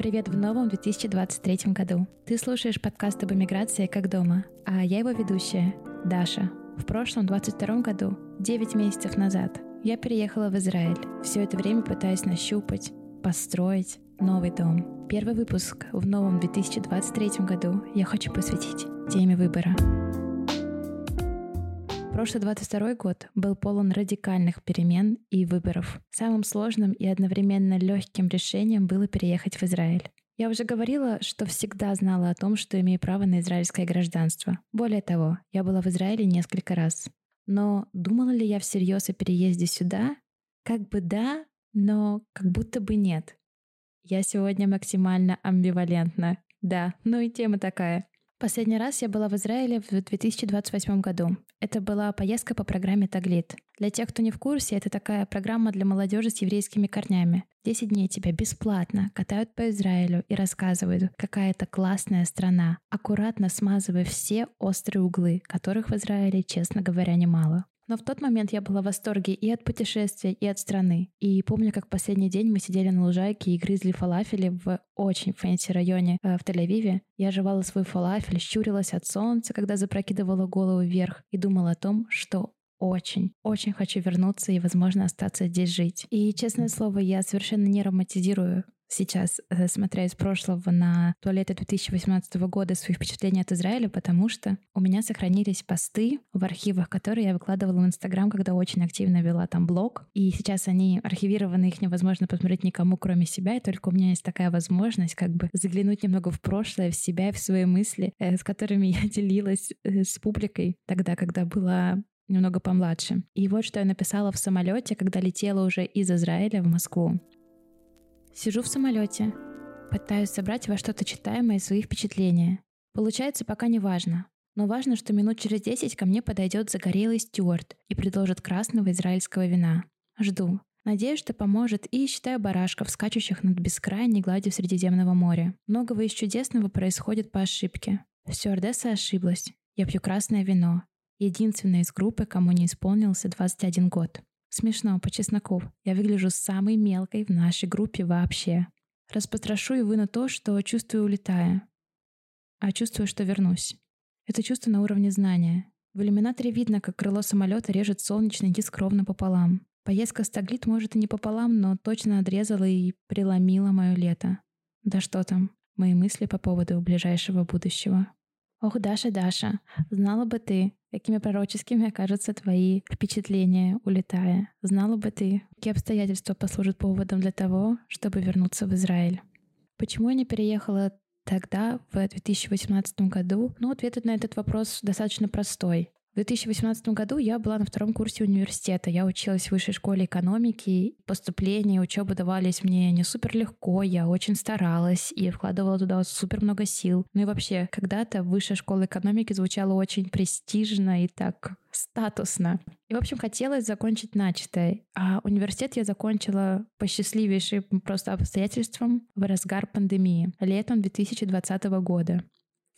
Привет в новом 2023 году. Ты слушаешь подкаст об эмиграции как дома, а я его ведущая, Даша. В прошлом 22 году, 9 месяцев назад, я переехала в Израиль. Все это время пытаясь нащупать, построить новый дом. Первый выпуск в новом 2023 году я хочу посвятить теме выбора. Прошлый 22 год был полон радикальных перемен и выборов. Самым сложным и одновременно легким решением было переехать в Израиль. Я уже говорила, что всегда знала о том, что имею право на израильское гражданство. Более того, я была в Израиле несколько раз. Но думала ли я всерьез о переезде сюда? Как бы да, но как будто бы нет. Я сегодня максимально амбивалентна. Да, ну и тема такая. Последний раз я была в Израиле в 2028 году. Это была поездка по программе «Таглит». Для тех, кто не в курсе, это такая программа для молодежи с еврейскими корнями. 10 дней тебя бесплатно катают по Израилю и рассказывают, какая это классная страна, аккуратно смазывая все острые углы, которых в Израиле, честно говоря, немало. Но в тот момент я была в восторге и от путешествия, и от страны. И помню, как последний день мы сидели на лужайке и грызли фалафели в очень fancy районе э, в Тель-Авиве. Я жевала свой фалафель, щурилась от солнца, когда запрокидывала голову вверх и думала о том, что очень, очень хочу вернуться и, возможно, остаться здесь жить. И, честное слово, я совершенно не романтизирую сейчас, э, смотря из прошлого на туалеты 2018 года, свои впечатления от Израиля, потому что у меня сохранились посты в архивах, которые я выкладывала в Инстаграм, когда очень активно вела там блог. И сейчас они архивированы, их невозможно посмотреть никому, кроме себя, и только у меня есть такая возможность как бы заглянуть немного в прошлое, в себя, в свои мысли, э, с которыми я делилась э, с публикой тогда, когда была немного помладше. И вот что я написала в самолете, когда летела уже из Израиля в Москву. Сижу в самолете, пытаюсь собрать во что-то читаемое свои впечатления. Получается пока не важно. Но важно, что минут через десять ко мне подойдет загорелый стюарт и предложит красного израильского вина. Жду. Надеюсь, что поможет и считаю барашков, скачущих над бескрайней гладью Средиземного моря. Многого из чудесного происходит по ошибке. Стюардесса ошиблась. Я пью красное вино. Единственная из группы, кому не исполнился 21 год. Смешно, по чесноку. Я выгляжу самой мелкой в нашей группе вообще. Распотрошу и выну то, что чувствую, улетая. А чувствую, что вернусь. Это чувство на уровне знания. В иллюминаторе видно, как крыло самолета режет солнечный диск ровно пополам. Поездка с Таглит может и не пополам, но точно отрезала и преломила мое лето. Да что там, мои мысли по поводу ближайшего будущего. Ох, Даша, Даша, знала бы ты, какими пророческими окажутся твои впечатления, улетая. Знала бы ты, какие обстоятельства послужат поводом для того, чтобы вернуться в Израиль. Почему я не переехала тогда, в 2018 году? Ну, ответ на этот вопрос достаточно простой. В 2018 году я была на втором курсе университета. Я училась в высшей школе экономики. Поступление и учеба давались мне не супер легко. Я очень старалась и вкладывала туда супер много сил. Ну и вообще, когда-то высшая школа экономики звучала очень престижно и так статусно. И, в общем, хотелось закончить начатое. А университет я закончила по счастливейшим просто обстоятельствам в разгар пандемии, летом 2020 года.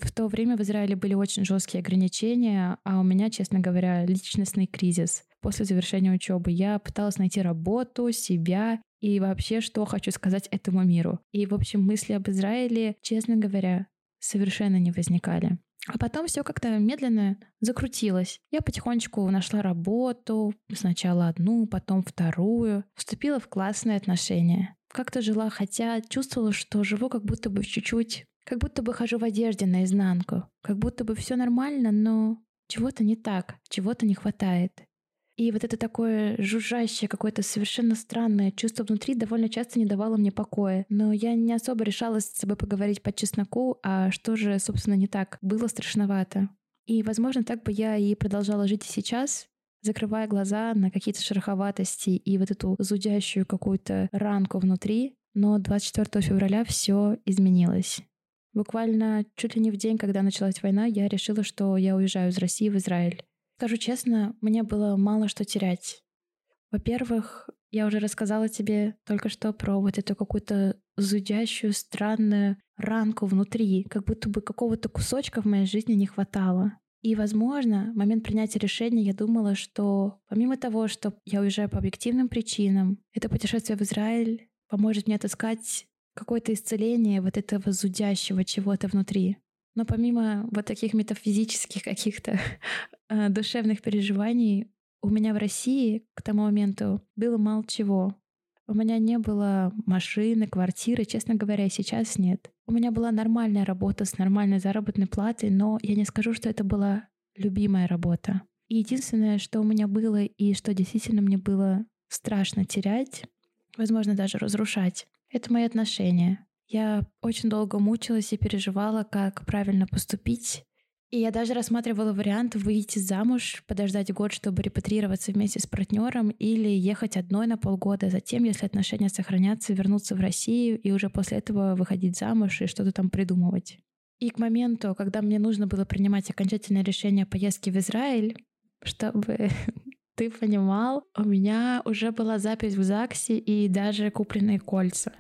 В то время в Израиле были очень жесткие ограничения, а у меня, честно говоря, личностный кризис. После завершения учебы я пыталась найти работу, себя и вообще, что хочу сказать этому миру. И, в общем, мысли об Израиле, честно говоря, совершенно не возникали. А потом все как-то медленно закрутилось. Я потихонечку нашла работу, сначала одну, потом вторую, вступила в классные отношения. Как-то жила, хотя чувствовала, что живу как будто бы чуть-чуть как будто бы хожу в одежде наизнанку. Как будто бы все нормально, но чего-то не так, чего-то не хватает. И вот это такое жужжащее, какое-то совершенно странное чувство внутри довольно часто не давало мне покоя. Но я не особо решалась с собой поговорить по чесноку, а что же, собственно, не так. Было страшновато. И, возможно, так бы я и продолжала жить и сейчас, закрывая глаза на какие-то шероховатости и вот эту зудящую какую-то ранку внутри. Но 24 февраля все изменилось. Буквально чуть ли не в день, когда началась война, я решила, что я уезжаю из России в Израиль. Скажу честно, мне было мало что терять. Во-первых, я уже рассказала тебе только что про вот эту какую-то зудящую, странную ранку внутри, как будто бы какого-то кусочка в моей жизни не хватало. И, возможно, в момент принятия решения я думала, что помимо того, что я уезжаю по объективным причинам, это путешествие в Израиль поможет мне отыскать какое-то исцеление вот этого зудящего чего-то внутри. Но помимо вот таких метафизических каких-то э, душевных переживаний, у меня в России к тому моменту было мало чего. У меня не было машины, квартиры, честно говоря, сейчас нет. У меня была нормальная работа с нормальной заработной платой, но я не скажу, что это была любимая работа. И единственное, что у меня было и что действительно мне было страшно терять, возможно, даже разрушать, это мои отношения. Я очень долго мучилась и переживала, как правильно поступить. И я даже рассматривала вариант выйти замуж, подождать год, чтобы репатрироваться вместе с партнером, или ехать одной на полгода, затем, если отношения сохранятся, вернуться в Россию и уже после этого выходить замуж и что-то там придумывать. И к моменту, когда мне нужно было принимать окончательное решение о поездке в Израиль, чтобы ты понимал, у меня уже была запись в ЗАГСе и даже купленные кольца.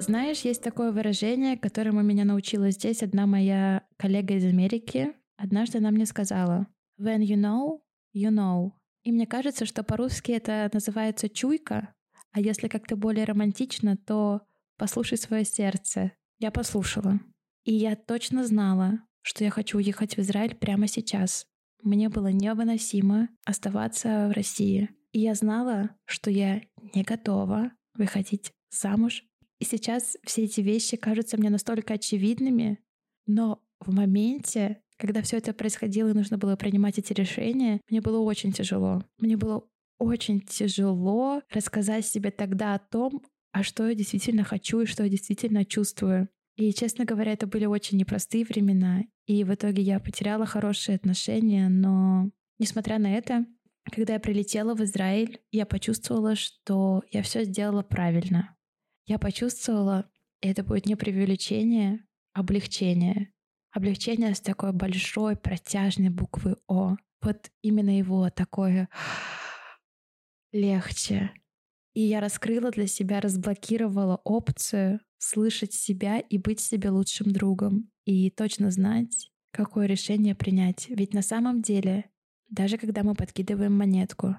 Знаешь, есть такое выражение, которому меня научила здесь одна моя коллега из Америки. Однажды она мне сказала «When you know, you know». И мне кажется, что по-русски это называется «чуйка», а если как-то более романтично, то «послушай свое сердце». Я послушала. И я точно знала, что я хочу уехать в Израиль прямо сейчас. Мне было невыносимо оставаться в России. И я знала, что я не готова выходить замуж и сейчас все эти вещи кажутся мне настолько очевидными, но в моменте, когда все это происходило и нужно было принимать эти решения, мне было очень тяжело. Мне было очень тяжело рассказать себе тогда о том, а что я действительно хочу и что я действительно чувствую. И, честно говоря, это были очень непростые времена. И в итоге я потеряла хорошие отношения, но, несмотря на это, когда я прилетела в Израиль, я почувствовала, что я все сделала правильно. Я почувствовала, и это будет не преувеличение, облегчение. Облегчение с такой большой протяжной буквы О. Вот именно его такое легче. И я раскрыла для себя, разблокировала опцию слышать себя и быть себе лучшим другом. И точно знать, какое решение принять. Ведь на самом деле, даже когда мы подкидываем монетку,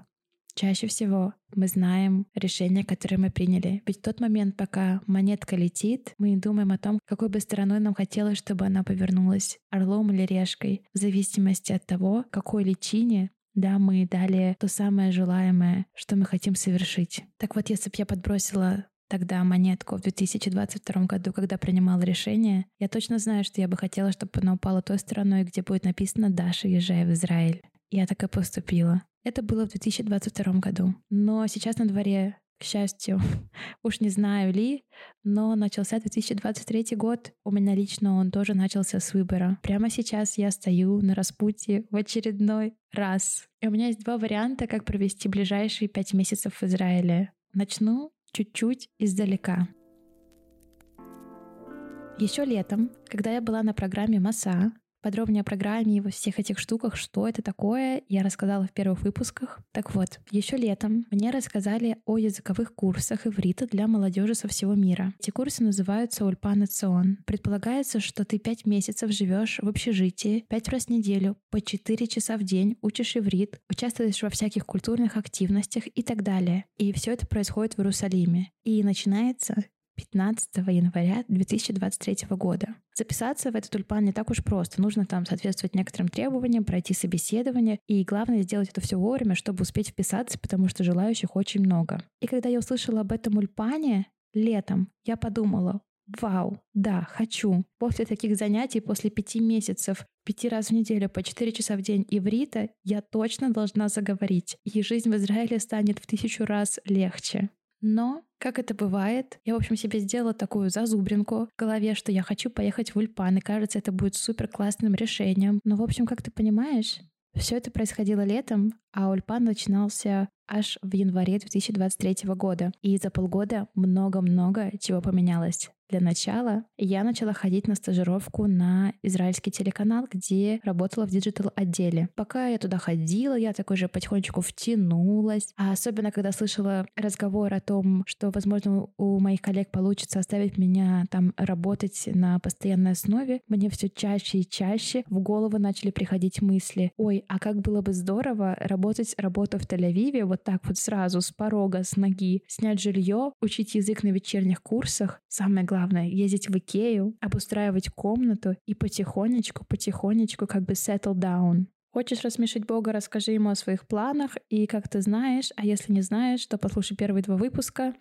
Чаще всего мы знаем решение, которое мы приняли. Ведь в тот момент, пока монетка летит, мы думаем о том, какой бы стороной нам хотелось, чтобы она повернулась, орлом или решкой, в зависимости от того, какой личине да, мы дали то самое желаемое, что мы хотим совершить. Так вот, если бы я подбросила тогда монетку в 2022 году, когда принимала решение, я точно знаю, что я бы хотела, чтобы она упала той стороной, где будет написано «Даша, езжай в Израиль». Я так и поступила. Это было в 2022 году. Но сейчас на дворе, к счастью, уж не знаю ли, но начался 2023 год. У меня лично он тоже начался с выбора. Прямо сейчас я стою на распутье в очередной раз. И у меня есть два варианта, как провести ближайшие пять месяцев в Израиле. Начну чуть-чуть издалека. Еще летом, когда я была на программе МАСА, Подробнее о программе и во всех этих штуках, что это такое, я рассказала в первых выпусках. Так вот, еще летом мне рассказали о языковых курсах иврита для молодежи со всего мира. Эти курсы называются Ульпан Цион. Предполагается, что ты пять месяцев живешь в общежитии, пять раз в неделю, по четыре часа в день учишь иврит, участвуешь во всяких культурных активностях и так далее. И все это происходит в Иерусалиме. И начинается 15 января 2023 года. Записаться в этот тульпан не так уж просто. Нужно там соответствовать некоторым требованиям, пройти собеседование, и главное сделать это все вовремя, чтобы успеть вписаться, потому что желающих очень много. И когда я услышала об этом ульпане летом, я подумала, Вау, да, хочу. После таких занятий, после пяти месяцев, пяти раз в неделю по четыре часа в день иврита, я точно должна заговорить. И жизнь в Израиле станет в тысячу раз легче. Но, как это бывает, я, в общем, себе сделала такую зазубринку в голове, что я хочу поехать в Ульпан, и кажется, это будет супер классным решением. Но, в общем, как ты понимаешь, все это происходило летом, а Ульпан начинался аж в январе 2023 года. И за полгода много-много чего поменялось. Для начала я начала ходить на стажировку на израильский телеканал, где работала в диджитал-отделе. Пока я туда ходила, я такой же потихонечку втянулась. А особенно, когда слышала разговор о том, что, возможно, у моих коллег получится оставить меня там работать на постоянной основе, мне все чаще и чаще в голову начали приходить мысли, ой, а как было бы здорово работать заработать работу в Тель-Авиве вот так вот сразу с порога, с ноги, снять жилье, учить язык на вечерних курсах. Самое главное — ездить в Икею, обустраивать комнату и потихонечку, потихонечку как бы settle down. Хочешь рассмешить Бога, расскажи ему о своих планах, и как ты знаешь, а если не знаешь, то послушай первые два выпуска.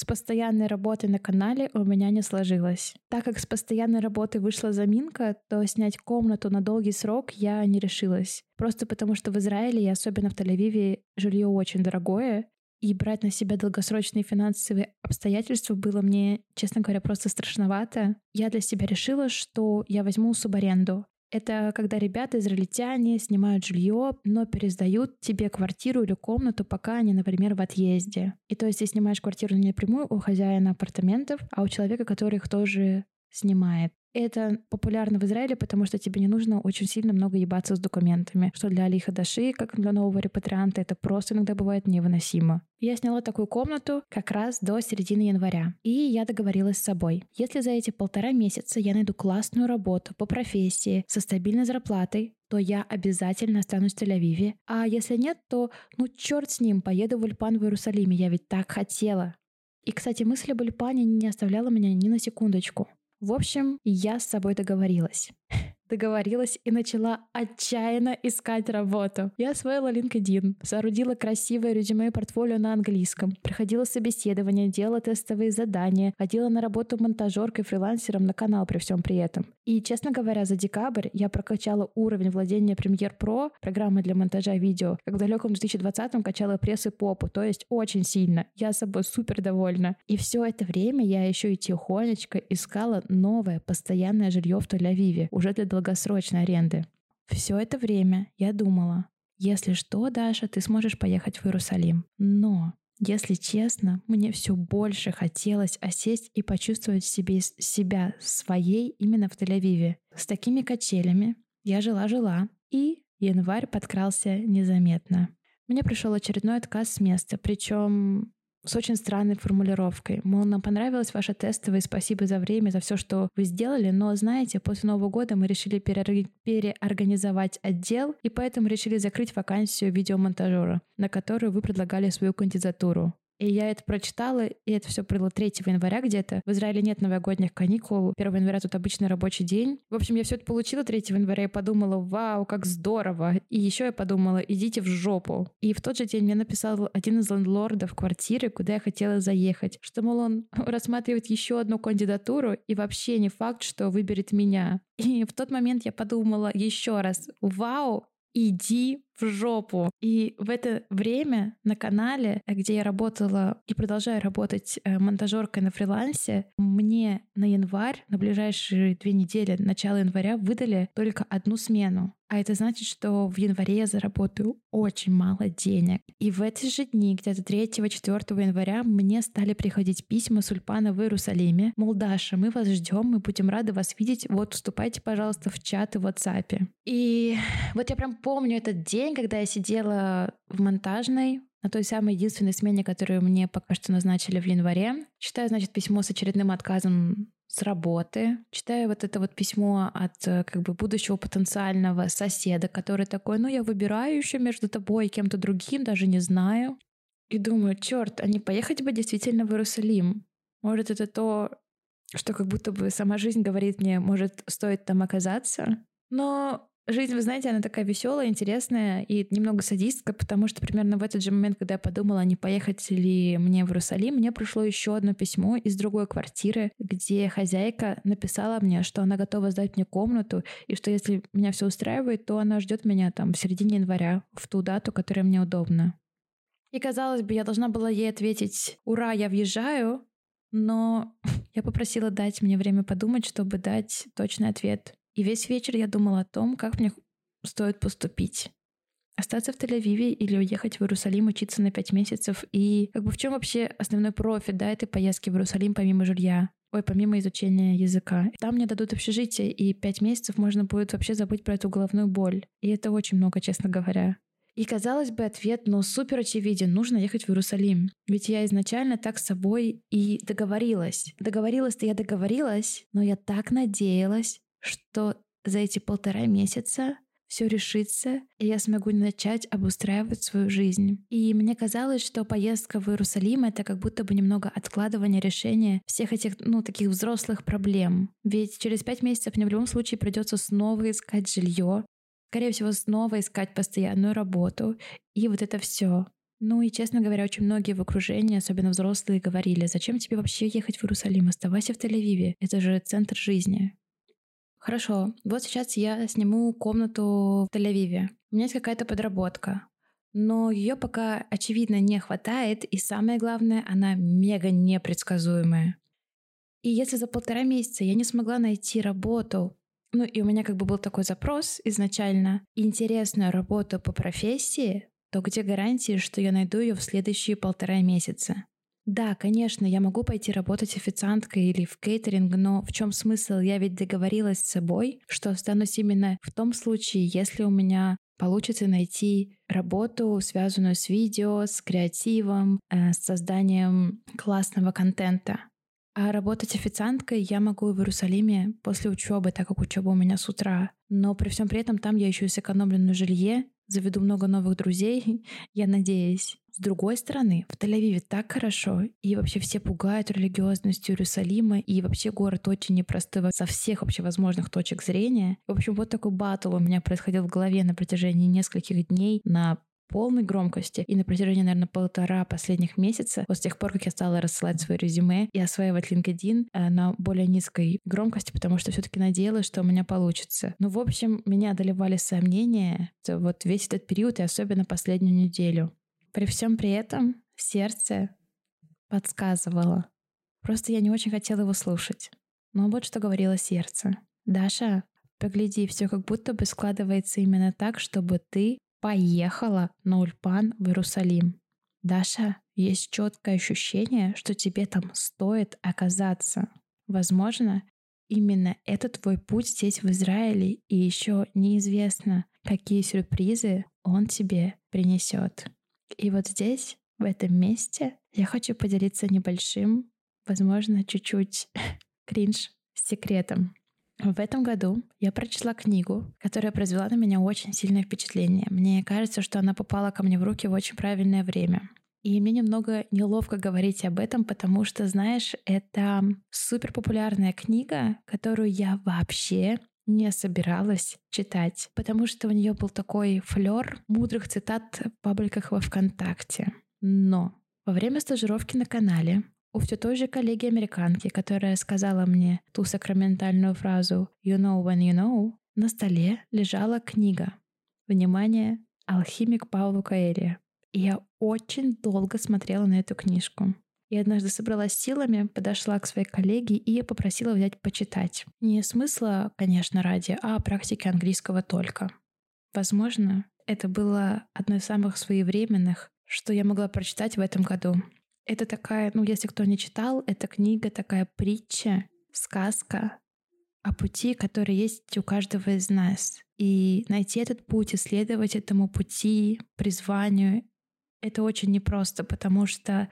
С постоянной работой на канале у меня не сложилось. Так как с постоянной работы вышла заминка, то снять комнату на долгий срок я не решилась. Просто потому, что в Израиле и особенно в Тель-Авиве жилье очень дорогое, и брать на себя долгосрочные финансовые обстоятельства было мне, честно говоря, просто страшновато. Я для себя решила, что я возьму субаренду. Это когда ребята, израильтяне, снимают жилье, но пересдают тебе квартиру или комнату, пока они, например, в отъезде. И то есть ты снимаешь квартиру не напрямую у хозяина апартаментов, а у человека, который их тоже снимает. Это популярно в Израиле, потому что тебе не нужно очень сильно много ебаться с документами, что для Алиха Даши, как для нового репатрианта, это просто иногда бывает невыносимо. Я сняла такую комнату как раз до середины января. И я договорилась с собой. Если за эти полтора месяца я найду классную работу по профессии со стабильной зарплатой, то я обязательно останусь в Тель-Авиве. А если нет, то ну черт с ним, поеду в Ульпан в Иерусалиме, я ведь так хотела. И, кстати, мысль об Ульпане не оставляла меня ни на секундочку. В общем, я с собой договорилась договорилась и начала отчаянно искать работу. Я освоила LinkedIn, соорудила красивое резюме и портфолио на английском, проходила собеседование, делала тестовые задания, ходила на работу монтажеркой, фрилансером на канал при всем при этом. И, честно говоря, за декабрь я прокачала уровень владения Premiere Pro, программой для монтажа видео, как в далеком 2020-м качала пресс и попу, то есть очень сильно. Я собой супер довольна. И все это время я еще и тихонечко искала новое постоянное жилье в Тель-Авиве, уже для долгосрочной аренды. Все это время я думала, если что, Даша, ты сможешь поехать в Иерусалим. Но, если честно, мне все больше хотелось осесть и почувствовать себе, себя своей именно в Тель-Авиве. С такими качелями я жила-жила, и январь подкрался незаметно. Мне пришел очередной отказ с места, причем с очень странной формулировкой. Мол, нам понравилось ваше тестовое, спасибо за время, за все, что вы сделали, но, знаете, после Нового года мы решили переорганизовать отдел, и поэтому решили закрыть вакансию видеомонтажера, на которую вы предлагали свою кандидатуру. И я это прочитала, и это все было 3 января где-то. В Израиле нет новогодних каникул. 1 января тут обычный рабочий день. В общем, я все это получила 3 января и подумала, вау, как здорово. И еще я подумала, идите в жопу. И в тот же день мне написал один из лендлордов квартиры, куда я хотела заехать, что, мол, он рассматривает еще одну кандидатуру, и вообще не факт, что выберет меня. И в тот момент я подумала еще раз, вау, иди в жопу. И в это время на канале, где я работала и продолжаю работать э, монтажеркой на фрилансе, мне на январь, на ближайшие две недели, начало января, выдали только одну смену. А это значит, что в январе я заработаю очень мало денег. И в эти же дни, где-то 3-4 января, мне стали приходить письма с Ульпана в Иерусалиме. Мол, Даша, мы вас ждем, мы будем рады вас видеть. Вот, вступайте, пожалуйста, в чаты в WhatsApp. И вот я прям помню этот день, когда я сидела в монтажной, на той самой единственной смене, которую мне пока что назначили в январе. Читаю, значит, письмо с очередным отказом с работы. Читаю вот это вот письмо от э, как бы будущего потенциального соседа, который такой, ну я выбираю еще между тобой и кем-то другим, даже не знаю. И думаю, черт, а не поехать бы действительно в Иерусалим? Может, это то, что как будто бы сама жизнь говорит мне, может, стоит там оказаться? Но Жизнь, вы знаете, она такая веселая, интересная и немного садистка, потому что примерно в этот же момент, когда я подумала, не поехать ли мне в Иерусалим, мне пришло еще одно письмо из другой квартиры, где хозяйка написала мне, что она готова сдать мне комнату, и что если меня все устраивает, то она ждет меня там в середине января, в ту дату, которая мне удобна. И казалось бы, я должна была ей ответить «Ура, я въезжаю!», но я попросила дать мне время подумать, чтобы дать точный ответ. И весь вечер я думала о том, как мне стоит поступить. Остаться в Тель-Авиве или уехать в Иерусалим, учиться на пять месяцев. И как бы в чем вообще основной профит да, этой поездки в Иерусалим помимо жилья? Ой, помимо изучения языка. Там мне дадут общежитие, и пять месяцев можно будет вообще забыть про эту головную боль. И это очень много, честно говоря. И казалось бы, ответ, но супер очевиден, нужно ехать в Иерусалим. Ведь я изначально так с собой и договорилась. Договорилась-то я договорилась, но я так надеялась, что за эти полтора месяца все решится, и я смогу начать обустраивать свою жизнь. И мне казалось, что поездка в Иерусалим — это как будто бы немного откладывание решения всех этих, ну, таких взрослых проблем. Ведь через пять месяцев мне в любом случае придется снова искать жилье, скорее всего, снова искать постоянную работу. И вот это все. Ну и, честно говоря, очень многие в окружении, особенно взрослые, говорили, зачем тебе вообще ехать в Иерусалим, оставайся в Тель-Авиве, это же центр жизни. Хорошо, вот сейчас я сниму комнату в Тель-Авиве. У меня есть какая-то подработка, но ее пока, очевидно, не хватает, и самое главное, она мега непредсказуемая. И если за полтора месяца я не смогла найти работу, ну и у меня как бы был такой запрос изначально, интересную работу по профессии, то где гарантии, что я найду ее в следующие полтора месяца? Да, конечно, я могу пойти работать официанткой или в кейтеринг, но в чем смысл? Я ведь договорилась с собой, что останусь именно в том случае, если у меня получится найти работу, связанную с видео, с креативом, э, с созданием классного контента. А работать официанткой я могу в Иерусалиме после учебы, так как учеба у меня с утра. Но при всем при этом там я еще и сэкономлю на жилье, заведу много новых друзей, я надеюсь. С другой стороны, в Тель-Авиве так хорошо, и вообще все пугают религиозностью Иерусалима, и вообще город очень непростой со всех вообще возможных точек зрения. В общем, вот такой батл у меня происходил в голове на протяжении нескольких дней на полной громкости. И на протяжении, наверное, полтора последних месяца, вот с тех пор, как я стала рассылать свое резюме и осваивать LinkedIn э, на более низкой громкости, потому что все таки надеялась, что у меня получится. Ну, в общем, меня одолевали сомнения вот весь этот период и особенно последнюю неделю. При всем при этом сердце подсказывало. Просто я не очень хотела его слушать. Но вот что говорило сердце. Даша, погляди, все как будто бы складывается именно так, чтобы ты поехала на Ульпан в Иерусалим. Даша, есть четкое ощущение, что тебе там стоит оказаться. Возможно, именно это твой путь здесь в Израиле, и еще неизвестно, какие сюрпризы он тебе принесет. И вот здесь, в этом месте, я хочу поделиться небольшим, возможно, чуть-чуть кринж секретом. В этом году я прочла книгу, которая произвела на меня очень сильное впечатление. Мне кажется, что она попала ко мне в руки в очень правильное время. И мне немного неловко говорить об этом, потому что, знаешь, это супер популярная книга, которую я вообще не собиралась читать, потому что у нее был такой флер мудрых цитат в пабликах во ВКонтакте. Но во время стажировки на канале у все той же коллеги-американки, которая сказала мне ту сакраментальную фразу «You know when you know», на столе лежала книга. Внимание, алхимик Паулу Каэри. И я очень долго смотрела на эту книжку. И однажды собралась силами, подошла к своей коллеге и попросила взять почитать. Не смысла, конечно, ради, а практики английского только. Возможно, это было одно из самых своевременных, что я могла прочитать в этом году. Это такая, ну, если кто не читал, эта книга такая притча, сказка о пути, который есть у каждого из нас. И найти этот путь, исследовать этому пути, призванию, это очень непросто, потому что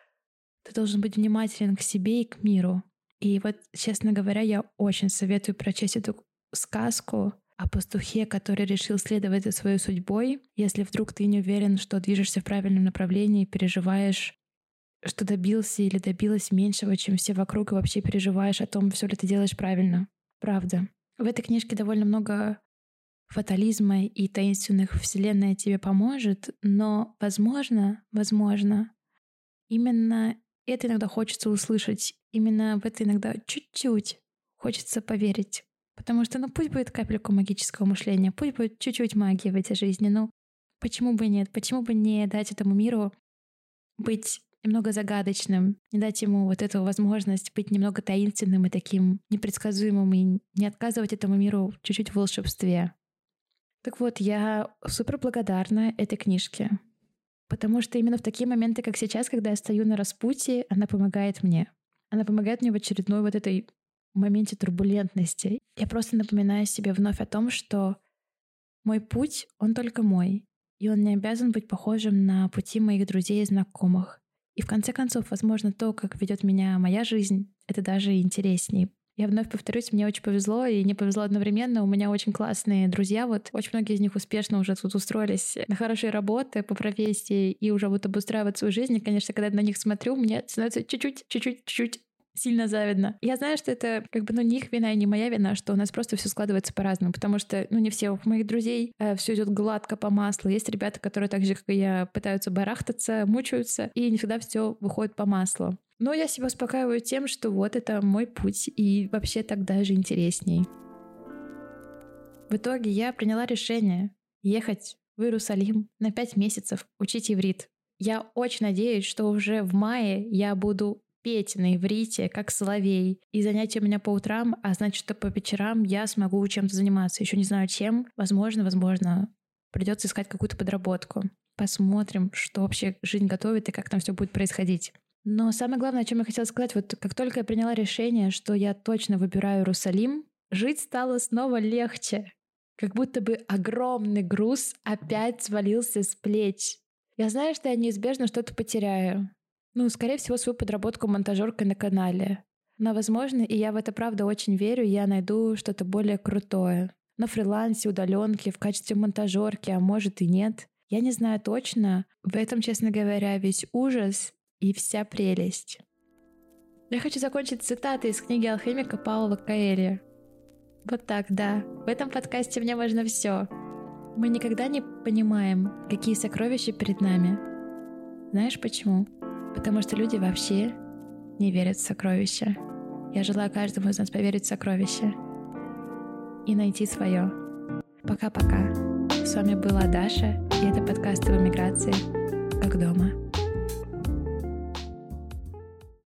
ты должен быть внимателен к себе и к миру. И вот, честно говоря, я очень советую прочесть эту сказку о пастухе, который решил следовать за своей судьбой. Если вдруг ты не уверен, что движешься в правильном направлении, переживаешь что добился или добилась меньшего, чем все вокруг, и вообще переживаешь о том, все ли ты делаешь правильно. Правда. В этой книжке довольно много фатализма и таинственных вселенная тебе поможет, но, возможно, возможно, именно это иногда хочется услышать, именно в это иногда чуть-чуть хочется поверить. Потому что, ну, пусть будет капельку магического мышления, пусть будет чуть-чуть магии в этой жизни, ну, почему бы нет? Почему бы не дать этому миру быть немного загадочным, не дать ему вот эту возможность быть немного таинственным и таким непредсказуемым, и не отказывать этому миру чуть-чуть в волшебстве. Так вот, я супер благодарна этой книжке, потому что именно в такие моменты, как сейчас, когда я стою на распутье, она помогает мне. Она помогает мне в очередной вот этой моменте турбулентности. Я просто напоминаю себе вновь о том, что мой путь, он только мой, и он не обязан быть похожим на пути моих друзей и знакомых. И в конце концов, возможно, то, как ведет меня моя жизнь, это даже интереснее. Я вновь повторюсь, мне очень повезло и не повезло одновременно. У меня очень классные друзья. Вот очень многие из них успешно уже тут устроились на хорошие работы по профессии и уже вот обустраивают свою жизнь. И, конечно, когда я на них смотрю, мне становится чуть-чуть, чуть-чуть, чуть-чуть сильно завидно. Я знаю, что это как бы, ну, не их вина и не моя вина, что у нас просто все складывается по-разному, потому что, ну, не все у моих друзей э, все идет гладко по маслу. Есть ребята, которые так же, как и я, пытаются барахтаться, мучаются, и не всегда все выходит по маслу. Но я себя успокаиваю тем, что вот это мой путь, и вообще так даже интересней. В итоге я приняла решение ехать в Иерусалим на пять месяцев учить иврит. Я очень надеюсь, что уже в мае я буду петь на иврите, как соловей. И занятия у меня по утрам, а значит, что по вечерам я смогу чем-то заниматься. Еще не знаю чем. Возможно, возможно, придется искать какую-то подработку. Посмотрим, что вообще жизнь готовит и как там все будет происходить. Но самое главное, о чем я хотела сказать, вот как только я приняла решение, что я точно выбираю Иерусалим, жить стало снова легче. Как будто бы огромный груз опять свалился с плеч. Я знаю, что я неизбежно что-то потеряю. Ну, скорее всего, свою подработку монтажеркой на канале. Но, возможно, и я в это правда очень верю, я найду что-то более крутое. На фрилансе, удаленке, в качестве монтажерки, а может и нет. Я не знаю точно. В этом, честно говоря, весь ужас и вся прелесть. Я хочу закончить цитатой из книги алхимика Паула Каэли. Вот так, да. В этом подкасте мне важно все. Мы никогда не понимаем, какие сокровища перед нами. Знаешь почему? Потому что люди вообще не верят в сокровища. Я желаю каждому из нас поверить в сокровища и найти свое. Пока-пока. С вами была Даша, и это подкаст об эмиграции как дома.